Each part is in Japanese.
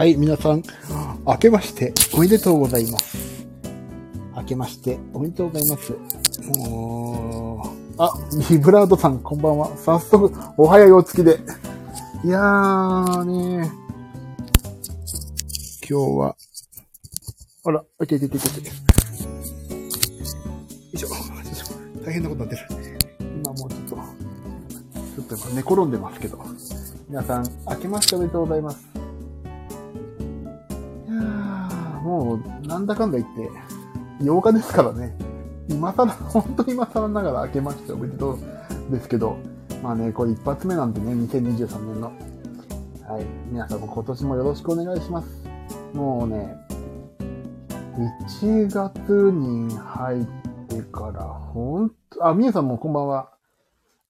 はい、皆さん、明けましておめでとうございます。明けましておめでとうございます。もうあ、ビブラードさん、こんばんは。早速、お早いお月で。いやーね今日は、あら、いていていていていて。よいしょ。大変なことになってる。今もうちょっと、ちょっと寝転んでますけど。皆さん、明けましておめでとうございます。もう、なんだかんだ言って、8日ですからね。今更、本当に今更ながら明けましておめでとうですけど、まあね、これ一発目なんでね、2023年の。はい。皆さんも今年もよろしくお願いします。もうね、1月に入ってから、ほんと、あ、みえさんもこんばんは。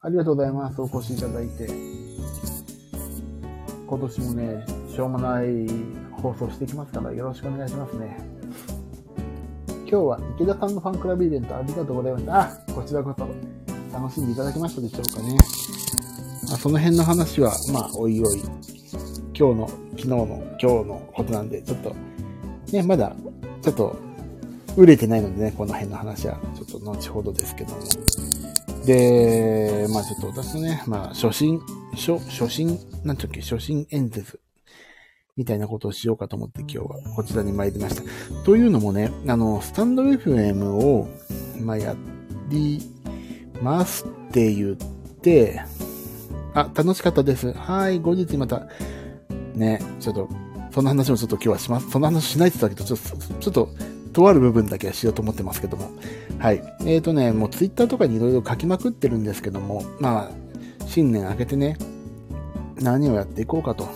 ありがとうございます。お越しいただいて。今年もね、しょうもない放送していきますから、よろしくお願いしますね。今日は池田さんのファンクラブイベントありがとうございました。あ、こちらこそ楽しんでいただけましたでしょうかね。まあ、その辺の話は、まあ、おいおい、今日の、昨日の、今日のことなんで、ちょっと、ね、まだ、ちょっと、売れてないのでね、この辺の話は、ちょっと後ほどですけども。で、まあちょっと私のね、まあ初心、初、初心、なんていうっけ、初心演説みたいなことをしようかと思って今日はこちらに参りました。というのもね、あの、スタンド FM を、まやりますって言って、あ、楽しかったです。はい、後日また、ね、ちょっと、その話もちょっと今日はします。その話しないって言ったけど、ちょっと、ちょっと、とある部分だけはしようと思ってますけども。はい。えーとね、もうツイッターとかにいろいろ書きまくってるんですけども、まあ、新年明けてね、何をやっていこうかと。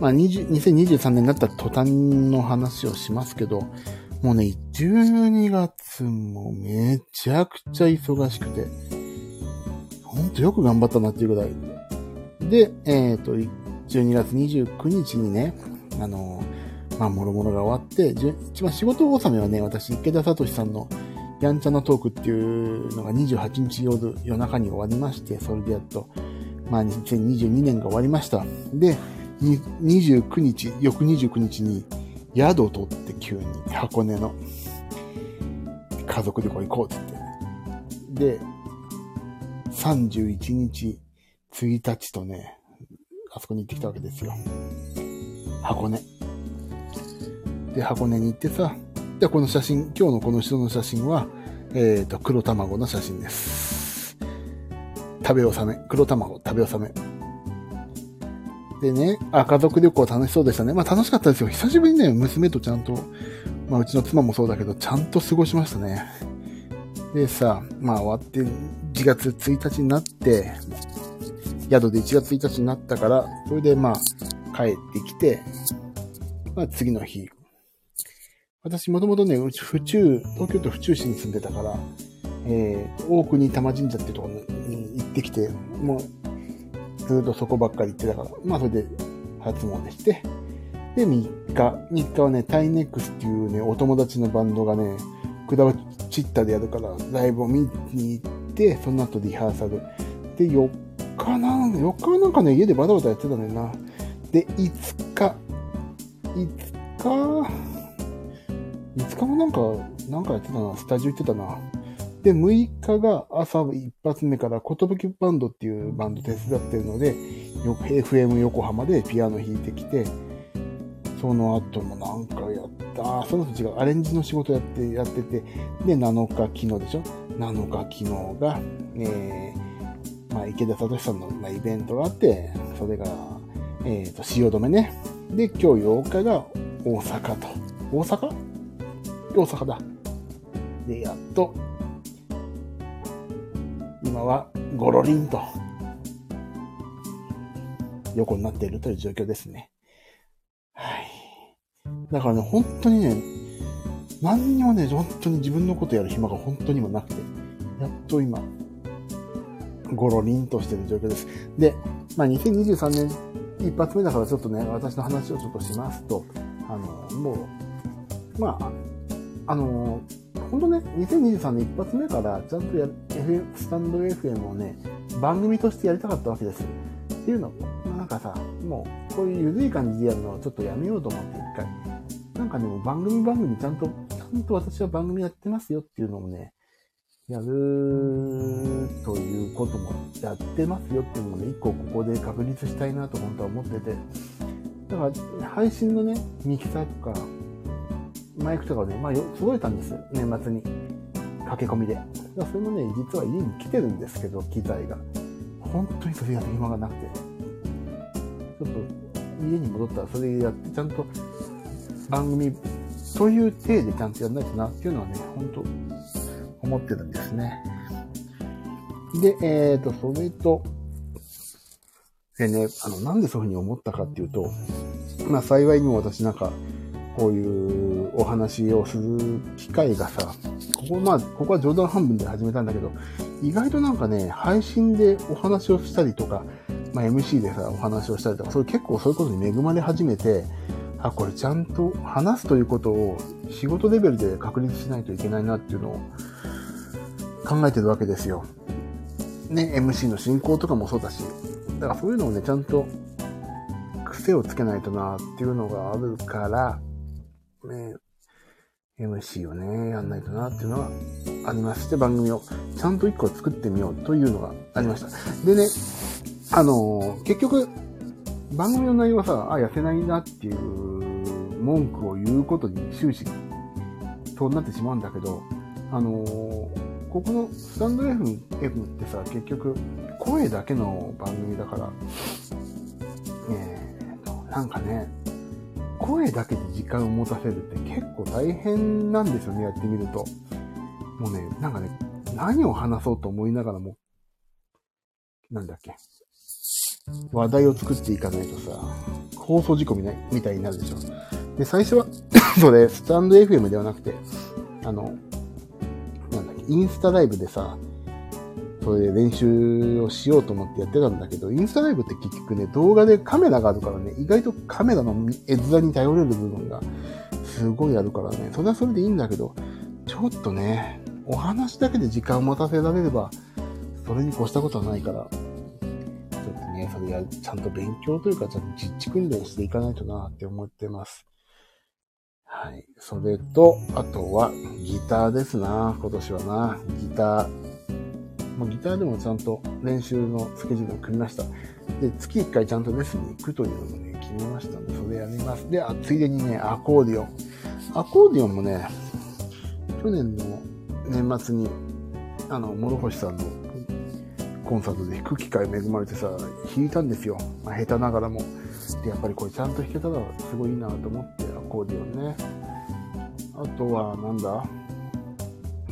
まあ、20 2023年になった途端の話をしますけど、もうね、12月もめちゃくちゃ忙しくて、ほんとよく頑張ったなっていうぐらい。で、えっ、と、12月29日にね、あの、まあ、もろもろが終わって、一番仕事納めはね、私、池田聡さんのやんちゃなトークっていうのが28日夜夜中に終わりまして、それでやっと、まあ、2022年が終わりました。で、29日、翌29日に宿を取って急に箱根の家族旅行行こうって言って。で、31日、1日とね、あそこに行ってきたわけですよ。箱根。で、箱根に行ってさ、で、この写真、今日のこの人の写真は、えっ、と、黒卵の写真です。食べ納め。黒卵、食べ納め。でね、あ、家族旅行楽しそうでしたね。まあ楽しかったですよ。久しぶりにね、娘とちゃんと、まあうちの妻もそうだけど、ちゃんと過ごしましたね。でさ、まあ終わって、1月1日になって、宿で1月1日になったから、それでまあ帰ってきて、まあ次の日、私もともとね、うち府中、東京都府中市に住んでたから、えー、大国玉神社ってとこに行ってきて、もう、ずっとそこばっかり行ってたから、まあそれで初詣して、で、3日、3日はね、タイネックスっていうね、お友達のバンドがね、くだばチッタでやるから、ライブを見に行って、その後リハーサル。で、4日な、4日はなんかね、家でバタバタやってたんだよな。で、5日、5日、5日もなんか、なんかやってたな、スタジオ行ってたな。で、6日が朝一発目から、ことぶきバンドっていうバンド手伝ってるので、FM 横浜でピアノ弾いてきて、その後もなんかやった、あその後違う、アレンジの仕事やって、やってて、で、7日昨日でしょ ?7 日昨日が、えー、まあ、池田聡さんの、まあ、イベントがあって、それが、えっ、と、汐留ね。で、今日8日が大阪と。大阪？大阪だ。で、やっと、はゴロリンと、横になっているという状況ですね。はい。だからね、本当にね、何にもね、本当に自分のことやる暇が本当にもなくて、やっと今、ゴロリンとしてる状況です。で、まあ、2023年一発目だからちょっとね、私の話をちょっとしますと、あの、もう、まあ、あの、本当ね、2023年一発目からちゃんとや、FM、スタンド FM をね、番組としてやりたかったわけです。っていうのは、なんかさ、もう、こういう緩い感じでやるのはちょっとやめようと思って一回。なんかでも番組番組ちゃんと、ちゃんと私は番組やってますよっていうのもね、やるということもやってますよっていうのもね、一個ここで確立したいなと本当は思ってて。だから配信のね、ミキサーとか、マイクとかをね、まあ揃えたんですよ、年末に。駆け込みで。それもね、実は家に来てるんですけど、機材が。本当にそれやる暇がなくて。ちょっと家に戻ったらそれやってちゃんと番組という体でちゃんとやんないとなっていうのはね、本当思ってるんですね。で、えっ、ー、と、それと、でね、あの、なんでそういうふうに思ったかっていうと、まあ幸いにも私なんか、こういうお話をする機会がさ、ここまあ、ここは冗談半分で始めたんだけど、意外となんかね、配信でお話をしたりとか、まあ、MC でさ、お話をしたりとか、それ結構そういうことに恵まれ始めて、あ、これちゃんと話すということを仕事レベルで確立しないといけないなっていうのを考えてるわけですよ。ね、MC の進行とかもそうだし、だからそういうのをね、ちゃんと癖をつけないとなっていうのがあるから、ね、MC をね、やんないとなっていうのはありまして、番組をちゃんと一個作ってみようというのがありました。でね、あの、結局、番組の内容はさ、あ、痩せないなっていう文句を言うことに終始、そうなってしまうんだけど、あのここのスタンド FM, ってさ、結局、声だけの番組だから、えーと、なんかね、声だけで時間を持たせるって結構大変なんですよね、やってみると。もうね、なんかね、何を話そうと思いながらも、なんだっけ、話題を作っていかないとさ、放送事故みたいになるでしょ。で、最初は それ、スタンド FM ではなくて、あの、なんだっけ、インスタライブでさ、それで練習をしようと思ってやってたんだけど、インスタライブって結局ね、動画でカメラがあるからね、意外とカメラの絵面に頼れる部分がすごいあるからね、それはそれでいいんだけど、ちょっとね、お話だけで時間を持たせられれば、それに越したことはないから、ちょっとね、それや、ちゃんと勉強というか、ちゃんと実地訓練をしていかないとなって思ってます。はい。それと、あとは、ギターですな、今年はな。ギター。まあ、ギターでもちゃんと練習のスケジュールを組みました。で、月1回ちゃんとレッスンに行くというのもね、決めましたので、それやります。で、あ、ついでにね、アコーディオン。アコーディオンもね、去年の年末に、あの、諸星さんのコンサートで弾く機会恵まれてさ、弾いたんですよ。まあ、下手ながらも。で、やっぱりこれちゃんと弾けたらすごいいいなと思って、アコーディオンね。あとは、なんだ？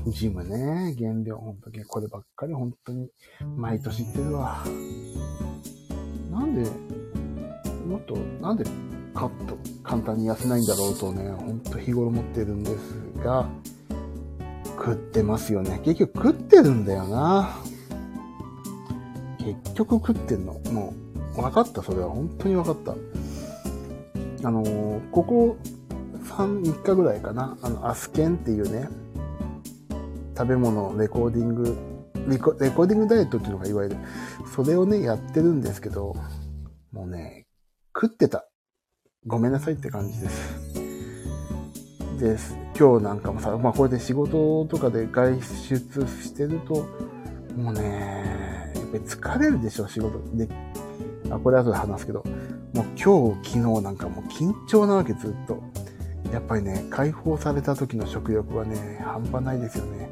ジムね。原料、ほんとこればっかり本当に毎年言ってるわ。なんで、もっと、なんでカット簡単に痩せないんだろうとね、ほんと日頃思ってるんですが、食ってますよね。結局食ってるんだよな。結局食ってんの。もう、分かった、それは。本当に分かった。あのー、ここ3、3日ぐらいかな。あの、アスケンっていうね、食べ物、レコーディング、レコレコーディングダイエットっていうのがいわゆる、それをね、やってるんですけど、もうね、食ってた。ごめんなさいって感じです。です。今日なんかもさ、まあこれで仕事とかで外出してると、もうね、やっぱり疲れるでしょ、仕事。で、あ、これ後で話すけど、もう今日、昨日なんかもう緊張なわけ、ずっと。やっぱりね、解放された時の食欲はね、半端ないですよね。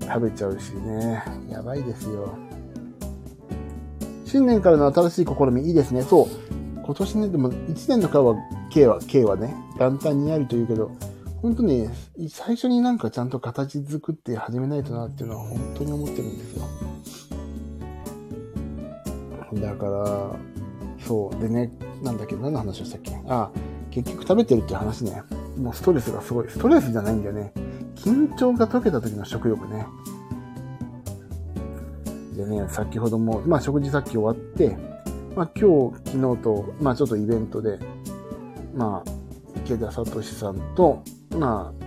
食べちゃうしね、やばいですよ。新年からの新しい試みいいですね。そう。今年ね、でも1年の間は、K は、K はね、元旦にあると言うけど、本当ね、最初になんかちゃんと形作って始めないとなっていうのは本当に思ってるんですよ。だから、そう。でね、なんだっけ、何の話をしたっけ？あ、結局食べてるっていう話ね。もうストレスがすごい。ストレスじゃないんだよね。緊張が解けた時の食欲ね。でね、先ほども、まあ食事さっき終わって、まあ今日、昨日と、まあちょっとイベントで、まあ、池田聡さんと、まあ、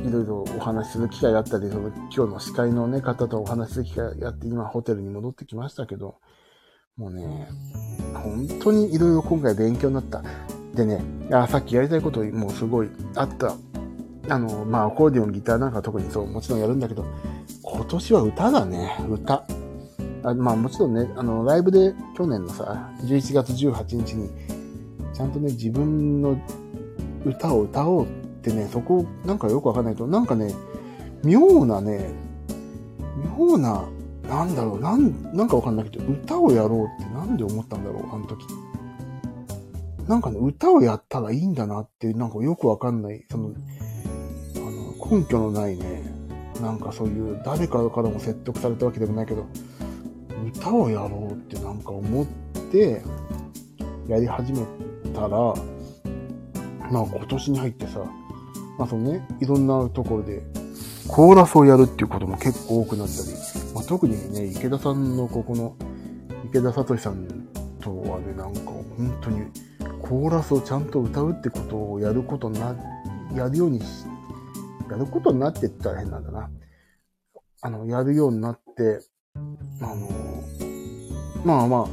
いろいろお話しする機会があったり、その今日の司会のね、方とお話しする機会があって、今ホテルに戻ってきましたけど、もうね、本当にいろいろ今回勉強になった。でね、あさっきやりたいこともうすごいあった。あの、まあ、アコーディオン、ギターなんか特にそう、もちろんやるんだけど、今年は歌だね、歌。あまあ、もちろんね、あの、ライブで去年のさ、11月18日に、ちゃんとね、自分の歌を歌おうってね、そこ、なんかよくわかんないと、なんかね、妙なね、妙な、なんだろう、なん、なんかわかんないけど、歌をやろうってなんで思ったんだろう、あの時。なんかね、歌をやったらいいんだなって、なんかよくわかんない、その、あの、根拠のないね、なんかそういう誰かからも説得されたわけでもないけど、歌をやろうってなんか思って、やり始めたら、まあ今年に入ってさ、まあそのね、いろんなところで、コーラスをやるっていうことも結構多くなったり、まあ、特にね、池田さんのここの、池田聡さんとはね、なんか本当に、コーラスをちゃんと歌うってことをやることな、やるようにし、やることになってったら変なんだな。あの、やるようになって、あの、まあま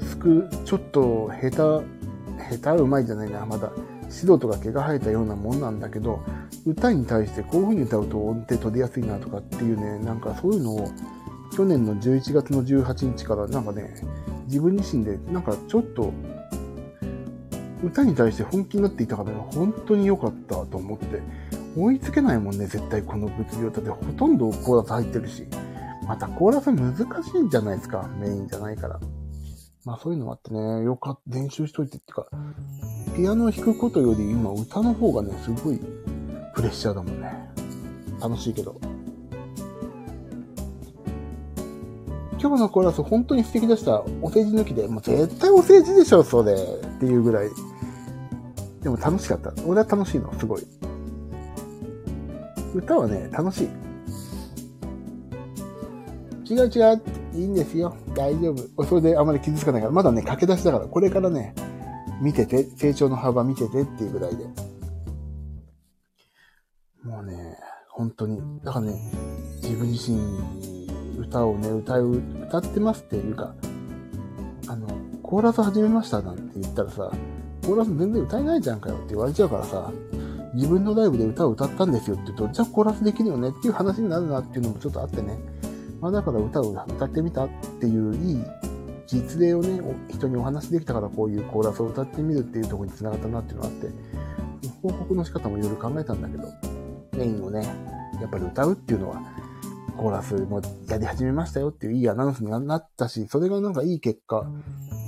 あ、すく、ちょっと下手、下手うまいじゃないな、まだ。指導とか毛が生えたようなもんなんだけど、歌に対してこういう風に歌うと音程取りやすいなとかっていうね、なんかそういうのを去年の11月の18日からなんかね、自分自身でなんかちょっと歌に対して本気になっていたからね、本当に良かったと思って、追いつけないもんね、絶対この物量。だってほとんどコーラス入ってるし。またコーラス難しいんじゃないですか、メインじゃないから。まあそういうのもあってね、よかった、練習しといてっていうか、ピアノを弾くことより今歌の方がね、すごいプレッシャーだもんね。楽しいけど。今日のコーラス本当に素敵でした。お世辞抜きで。もう絶対お世辞でしょ、それ。っていうぐらい。でも楽しかった。俺は楽しいの、すごい。歌はね、楽しい。違う違う。いいんですよ。大丈夫。それであまり傷つかないから。まだね、駆け出しだから。これからね、見てて、成長の幅見ててっていうぐらいで。もうね、本当に。だからね、自分自身歌をね、歌う、歌ってますっていうか、あの、コーラス始めましたなんて言ったらさ、コーラス全然歌えないじゃんかよって言われちゃうからさ、自分のライブで歌を歌ったんですよって言うと、じゃあコーラスできるよねっていう話になるなっていうのもちょっとあってね。まあだから歌を歌ってみたっていういい実例をね、人にお話できたからこういうコーラスを歌ってみるっていうところに繋がったなっていうのがあって、報告の仕方もいろいろ考えたんだけど、メインをね、やっぱり歌うっていうのは、コーラスもやり始めましたよっていういいアナウンスになったし、それがなんかいい結果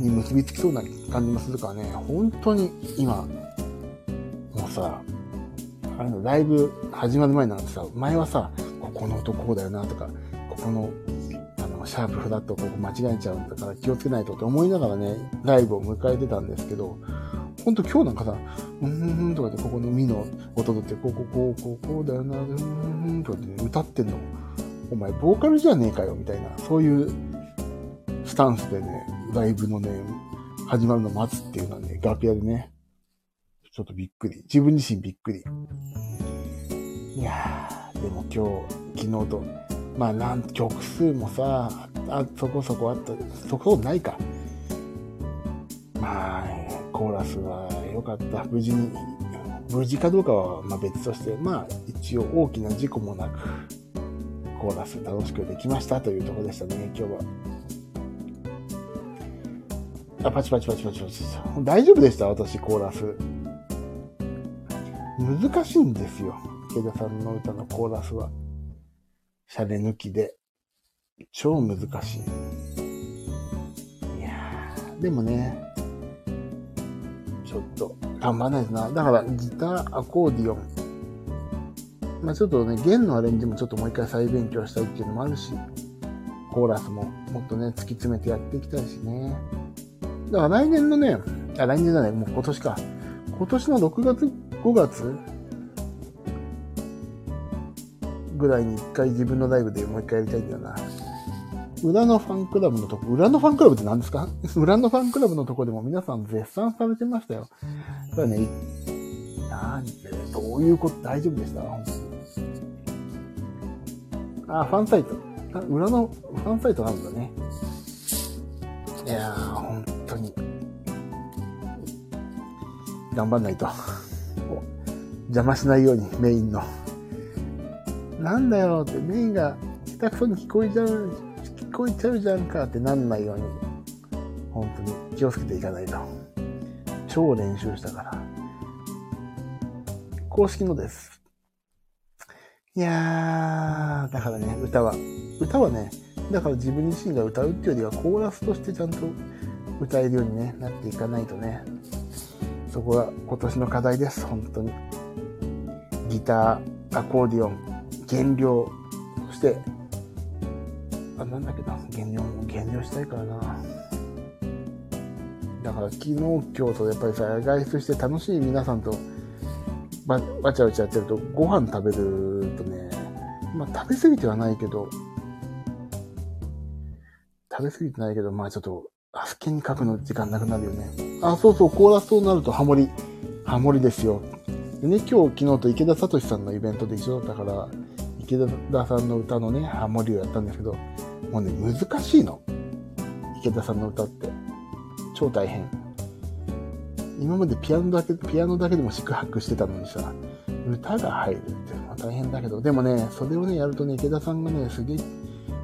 に結びつきそうな感じもするからね、本当に今、もうさ、あの、ライブ始まる前なんてさ、前はさ、ここの音こうだよなとか、ここの、あの、シャープフラットここ間違えちゃうんだから気をつけないとって思いながらね、ライブを迎えてたんですけど、ほんと今日なんかさ、うーんとかでここのミの音取って、こここうこうこうだよな、うーんとかで、ね、歌ってんの。お前ボーカルじゃねえかよ、みたいな、そういうスタンスでね、ライブのね、始まるの待つっていうのはね、楽屋でね、ちょっとびっくり。自分自身びっくり。いやー、でも今日、昨日と、まあなん、曲数もさ、あ、そこそこあった、そこないか。まあ、コーラスは良かった。無事に、無事かどうかはま別として、まあ一応大きな事故もなく、コーラス楽しくできましたというところでしたね、今日は。あ、パチパチパチパチパチ。大丈夫でした？私、コーラス。難しいんですよ。池田さんの歌のコーラスは。シャレ抜きで。超難しい。いやー、でもね、ちょっと頑張らないとな。だから、ギター、アコーディオン。まあちょっとね、弦のアレンジもちょっともう一回再勉強したいっていうのもあるし、コーラスももっとね、突き詰めてやっていきたいしね。だから来年のね、あ、来年だね、もう今年か。今年の6月、5月ぐらいに一回自分のライブでもう一回やりたいんだよな。裏のファンクラブのとこ、裏のファンクラブって何ですか？裏のファンクラブのとこでも皆さん絶賛されてましたよ。だからね、なんで、どういうこと大丈夫でした？あ、ファンサイト。裏のファンサイトあるんだね。いやー、本当に。頑張んないと。邪魔しないように、メインの。なんだよって、メインが下手くそに聞こえちゃう、聞こえちゃうじゃんかってなんないように、本当に気をつけていかないと。超練習したから。公式のです。いやー、だからね、歌は。歌はね、だから自分自身が歌うっていうよりはコーラスとしてちゃんと歌えるように、ね、なっていかないとね。そこが今年の課題です、本当に。ギター、アコーディオン、減量、そして、あ、なんだっけな、減量減量したいからな。だから昨日、今日とやっぱりさ、外出して楽しい皆さんと、わちゃわちゃやってると、ご飯食べる、まあ食べ過ぎてはないけど、食べ過ぎてないけど、まあちょっと、あすけに書くの時間なくなるよね。あ、そうそう、コーラスとなるとハモリ。ハモリですよ。でね、今日、昨日と池田聡さんのイベントで一緒だったから、池田さんの歌のね、ハモリをやったんですけど、もうね、難しいの。池田さんの歌って。超大変。今までピアノだけ、ピアノだけでも四苦八苦してたのにさ、歌が入るってまあ大変だけど、でもね、それをね、やるとね、池田さんがね、すげえ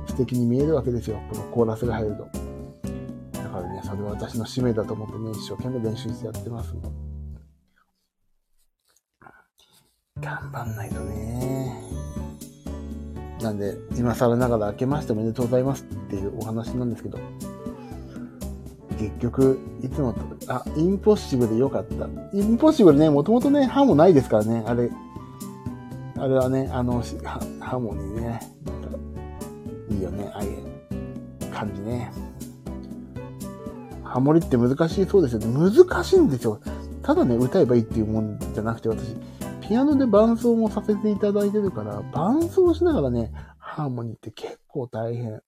素敵に見えるわけですよ。このコーラスが入ると。だからね、それは私の使命だと思ってね、一生懸命練習してやってます。頑張んないとね。なんで、今更ながら明けましておめでとうございますっていうお話なんですけど、結局、いつもと、あ、インポッシブル良かった。インポッシブルね、もともとね、歯もないですからね、あれ。あれはね、あの、歯もにね、いいよね、ああいう感じね。ハモリって難しいそうですよね。難しいんですよ。ただね、歌えばいいっていうもんじゃなくて、私、ピアノで伴奏もさせていただいてるから、伴奏しながらね、ハーモニーって結構大変。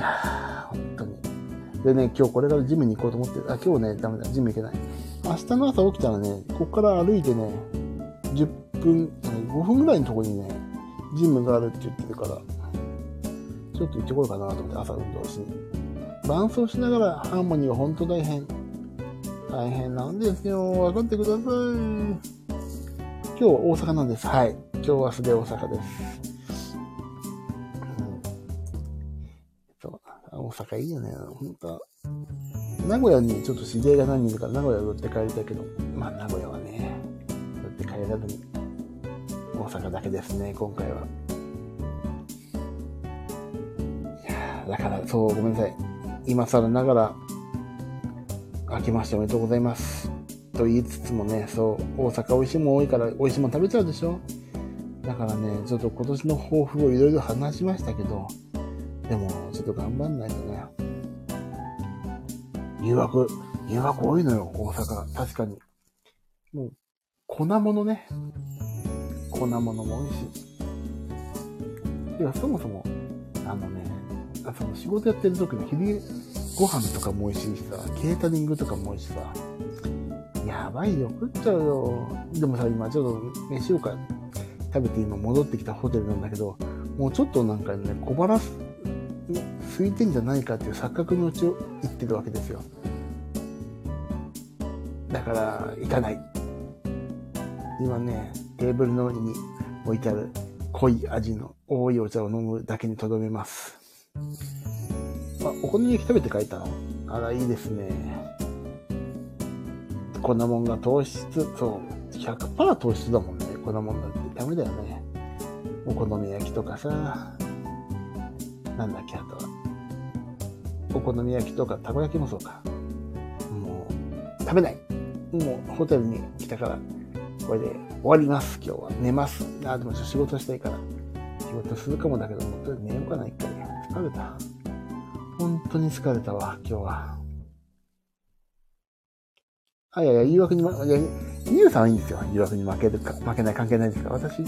やー、本当に。でね、今日これからジムに行こうと思って、あ、今日ね、ダメだ、ジム行けない。明日の朝起きたらね、ここから歩いてね、10分、5分ぐらいのとこにね、ジムがあるって言ってるから、ちょっと行ってこようかなと思って、朝運動しに。伴奏しながらハーモニーは本当大変。大変なんですよ。分かってください。今日は大阪なんです。はい。今日は素で大阪です。大阪いいよね。本当名古屋にちょっと知り合いが何人いるから名古屋寄って帰りたいけど、まあ名古屋はね、寄って帰らずに、大阪だけですね、今回は。だから、そう、ごめんなさい。今更ながら、明けましておめでとうございます。と言いつつもね、そう、大阪美味しいもん多いから美味しいもん食べちゃうでしょだからね、ちょっと今年の抱負をいろいろ話しましたけど、でも、ちょっと頑張んないとね。誘惑、誘惑多いのよ、大阪。確かに。もう、粉物ね。粉物も多いし。いや、そもそも、あのね、あその仕事やってる時の昼ご飯とかも美味しいしさ、ケータリングとかも美味しいしさ、やばいよ、食っちゃうよ。でもさ、今ちょっと飯をか食べて今戻ってきたホテルなんだけど、もうちょっとなんかね、小腹す空いてんじゃないかっていう錯覚のうちを言ってるわけですよ。だから、行かない。今ね、テーブルの上に置いてある濃い味の多いお茶を飲むだけにとどめます。あ、お好み焼き食べて帰ったの？あら、いいですね。こんなもんが糖質、そう、100%糖質だもんね。こんなもんだってダメだよね。お好み焼きとかさ、なんだっけ、あとは。お好み焼きとか、たこ焼きもそうか。もう、食べない。もう、ホテルに来たから、これで終わります、今日は。寝ます。あ、でもちょっと仕事したいから。仕事するかもだけど、もうとりあえず寝ようかな、一回。疲れた。本当に疲れたわ、今日は。あ、いやいや、誘惑に、ま、いや、ゆうさんはいいんですよ。誘惑に負けるか、負けない関係ないですから。私、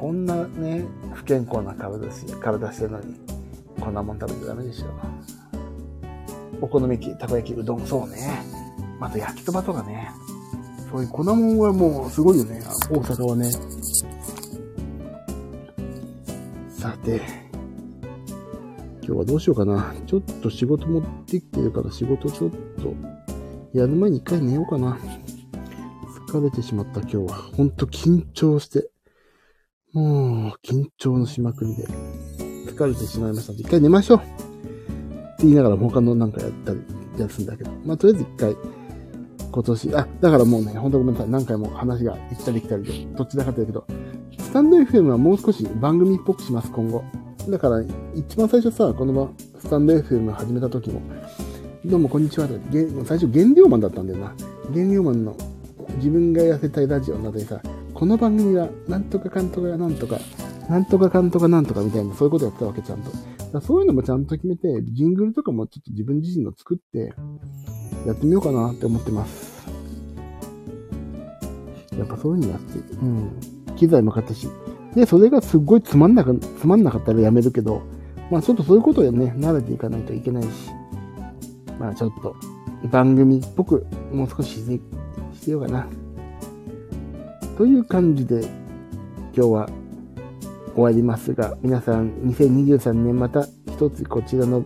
こんなね、不健康な体し、体してるのに、こんなもん食べちゃダメでしょ。お好み焼き、たこ焼き、うどん、そうね。また焼きそばとかね。そういう粉もんはもうすごいよね。大阪はね。さて、今日はどうしようかな。ちょっと仕事持ってきてるから仕事ちょっとやる前に一回寝ようかな。疲れてしまった今日は。ほんと緊張して。もう、緊張のしまくりで。疲れてしまいました一回寝ましょう。言いながら他のなんかやったり、やるんだけど。まあ、とりあえず一回、今年、あ、だからもうね、ほんとごめんなさい。何回も話が行ったり来たりで、どっちだかってるけど、スタンド FM はもう少し番組っぽくします、今後。だから、一番最初さ、このまスタンド FM 始めた時も、どうもこんにちはって。最初、原料マンだったんだよな。原料マンの自分が痩せたいラジオなどにさ、この番組は、なんとかかんとかなんとか、なんとかかんとかなんとかみたいな、そういうことやってたわけ、ちゃんと。だそういうのもちゃんと決めて、ジングルとかもちょっと自分自身の作って、やってみようかなって思ってます。やっぱそういうのやって、うん。機材も買ったし。で、それがすっごいつまんなか、つまんなかったらやめるけど、まあちょっとそういうことでね、慣れていかないといけないし、まあちょっと、番組っぽく、もう少ししてしようかな。という感じで、今日は終わりますが、皆さん、2023年また一つこちらの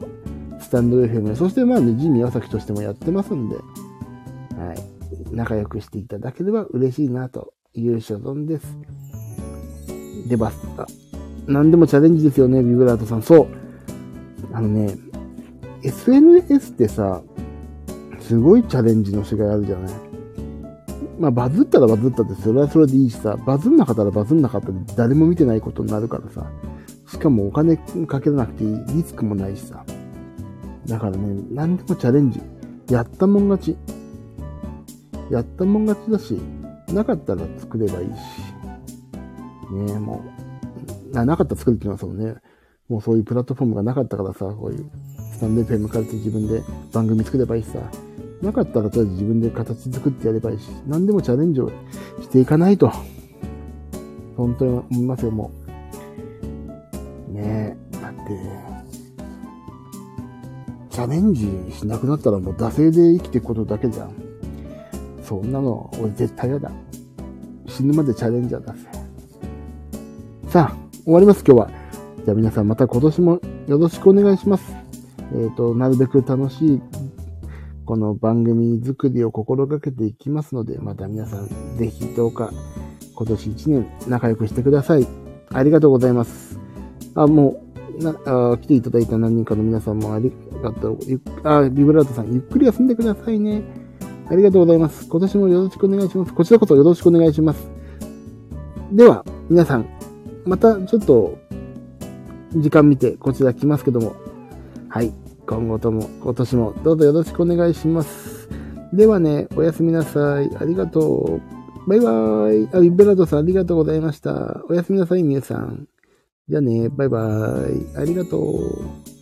スタンド FM、そしてまあね、ジミー・アサキとしてもやってますんで、はい、仲良くしていただければ嬉しいなという所存です。で、バスタ。何でもチャレンジですよね、ビブラートさん。そう。あのね、SNS ってさ、すごいチャレンジのしがいあるじゃないまあ、バズったらバズったって、それはそれでいいしさ、バズんなかったらバズんなかったで誰も見てないことになるからさ、しかもお金かけなくていい、リスクもないしさ。だからね、何でもチャレンジ。やったもん勝ち。やったもん勝ちだし、なかったら作ればいいし。ねえ、もう、な、なかったら作るっていうのはそうね、もうそういうプラットフォームがなかったからさ、こういうスタンド FM 借りて自分で番組作ればいいしさ、なかったらとりあ自分で形作ってやればいいし、何でもチャレンジをしていかないと。本当に思いますよ、もう。ねえ、だって、チャレンジしなくなったらもう惰性で生きていくことだけじゃん。そんなの、俺絶対嫌だ。死ぬまでチャレンジャーだぜ。さあ、終わります、今日は。じゃあ皆さんまた今年もよろしくお願いします。えっ、ー、と、なるべく楽しいこの番組作りを心がけていきますので、また皆さん、ぜひどうか今年1年仲良くしてください。ありがとうございます。あ、もう、なあ来ていただいた何人かの皆さんもありがとう。あ、ビブラートさん、ゆっくり休んでくださいね。ありがとうございます。今年もよろしくお願いします。こちらこそよろしくお願いします。では、皆さん、またちょっと、時間見てこちら来ますけども、はい。今後とも、今年もどうぞよろしくお願いします。ではね、おやすみなさい。ありがとう。バイバーイ。あ、ビベラドさんありがとうございました。おやすみなさい、みゆさん。じゃあね、バイバーイ。ありがとう。